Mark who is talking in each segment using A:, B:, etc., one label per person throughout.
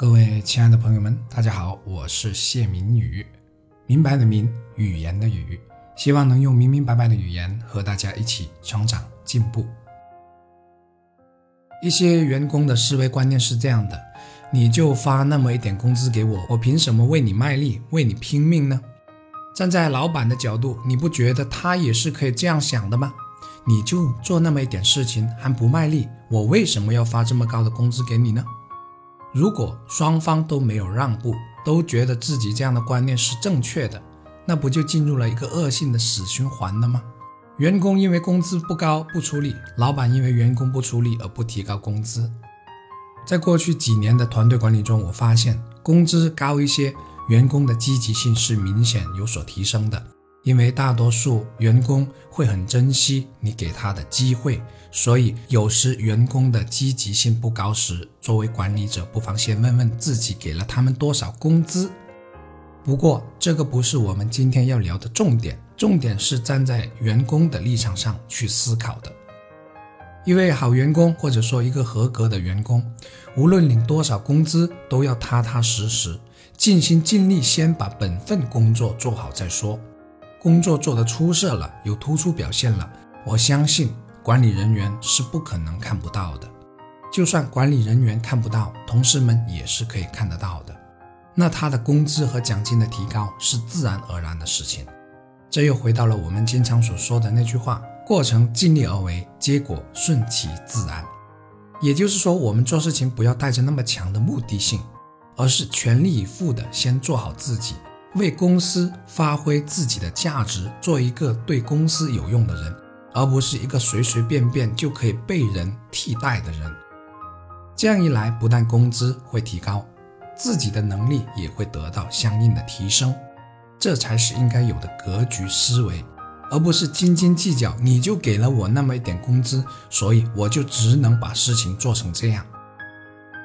A: 各位亲爱的朋友们，大家好，我是谢明宇，明白的明，语言的语，希望能用明明白白的语言和大家一起成长进步。一些员工的思维观念是这样的：你就发那么一点工资给我，我凭什么为你卖力，为你拼命呢？站在老板的角度，你不觉得他也是可以这样想的吗？你就做那么一点事情还不卖力，我为什么要发这么高的工资给你呢？如果双方都没有让步，都觉得自己这样的观念是正确的，那不就进入了一个恶性的死循环了吗？员工因为工资不高不出力，老板因为员工不出力而不提高工资。在过去几年的团队管理中，我发现工资高一些，员工的积极性是明显有所提升的。因为大多数员工会很珍惜你给他的机会，所以有时员工的积极性不高时，作为管理者不妨先问问自己给了他们多少工资。不过这个不是我们今天要聊的重点，重点是站在员工的立场上去思考的。一位好员工或者说一个合格的员工，无论领多少工资，都要踏踏实实、尽心尽力，先把本分工作做好再说。工作做得出色了，有突出表现了，我相信管理人员是不可能看不到的。就算管理人员看不到，同事们也是可以看得到的。那他的工资和奖金的提高是自然而然的事情。这又回到了我们经常所说的那句话：过程尽力而为，结果顺其自然。也就是说，我们做事情不要带着那么强的目的性，而是全力以赴的先做好自己。为公司发挥自己的价值，做一个对公司有用的人，而不是一个随随便便就可以被人替代的人。这样一来，不但工资会提高，自己的能力也会得到相应的提升。这才是应该有的格局思维，而不是斤斤计较。你就给了我那么一点工资，所以我就只能把事情做成这样。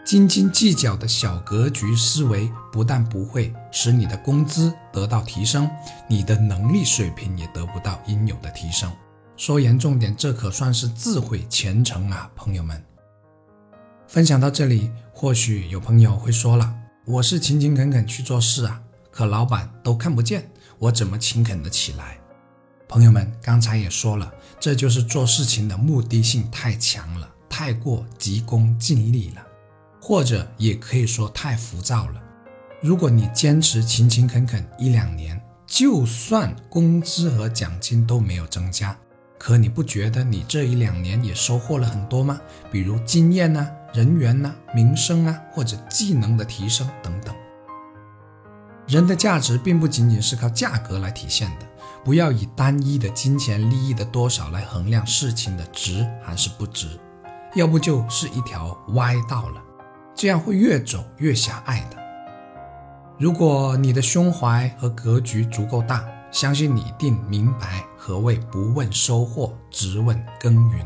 A: 斤斤计较的小格局思维，不但不会使你的工资得到提升，你的能力水平也得不到应有的提升。说严重点，这可算是自毁前程啊，朋友们。分享到这里，或许有朋友会说了：“我是勤勤恳恳去做事啊，可老板都看不见，我怎么勤恳得起来？”朋友们，刚才也说了，这就是做事情的目的性太强了，太过急功近利了。或者也可以说太浮躁了。如果你坚持勤勤恳恳一两年，就算工资和奖金都没有增加，可你不觉得你这一两年也收获了很多吗？比如经验呐、人缘呐、名声啊，或者技能的提升等等。人的价值并不仅仅是靠价格来体现的，不要以单一的金钱利益的多少来衡量事情的值还是不值，要不就是一条歪道了。这样会越走越狭隘的。如果你的胸怀和格局足够大，相信你一定明白何谓不问收获，只问耕耘。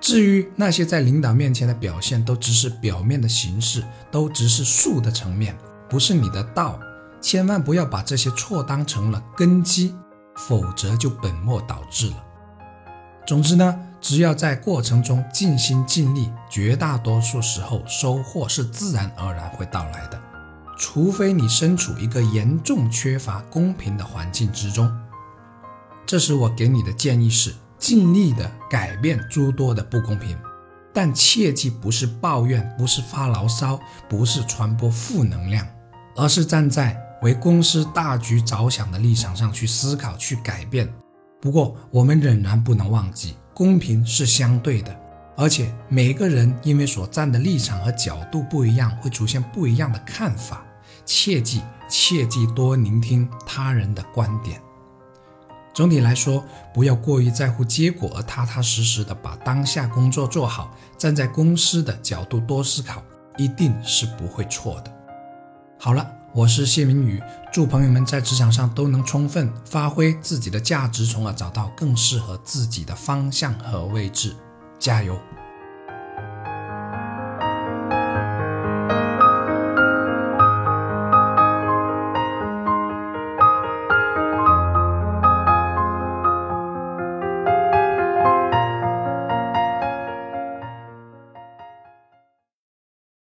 A: 至于那些在领导面前的表现，都只是表面的形式，都只是术的层面，不是你的道。千万不要把这些错当成了根基，否则就本末倒置了。总之呢。只要在过程中尽心尽力，绝大多数时候收获是自然而然会到来的。除非你身处一个严重缺乏公平的环境之中，这时我给你的建议是：尽力的改变诸多的不公平，但切记不是抱怨，不是发牢骚，不是传播负能量，而是站在为公司大局着想的立场上去思考、去改变。不过，我们仍然不能忘记。公平是相对的，而且每个人因为所站的立场和角度不一样，会出现不一样的看法。切记，切记多聆听他人的观点。总体来说，不要过于在乎结果，而踏踏实实的把当下工作做好。站在公司的角度多思考，一定是不会错的。好了。我是谢明宇，祝朋友们在职场上都能充分发挥自己的价值，从而找到更适合自己的方向和位置。加油！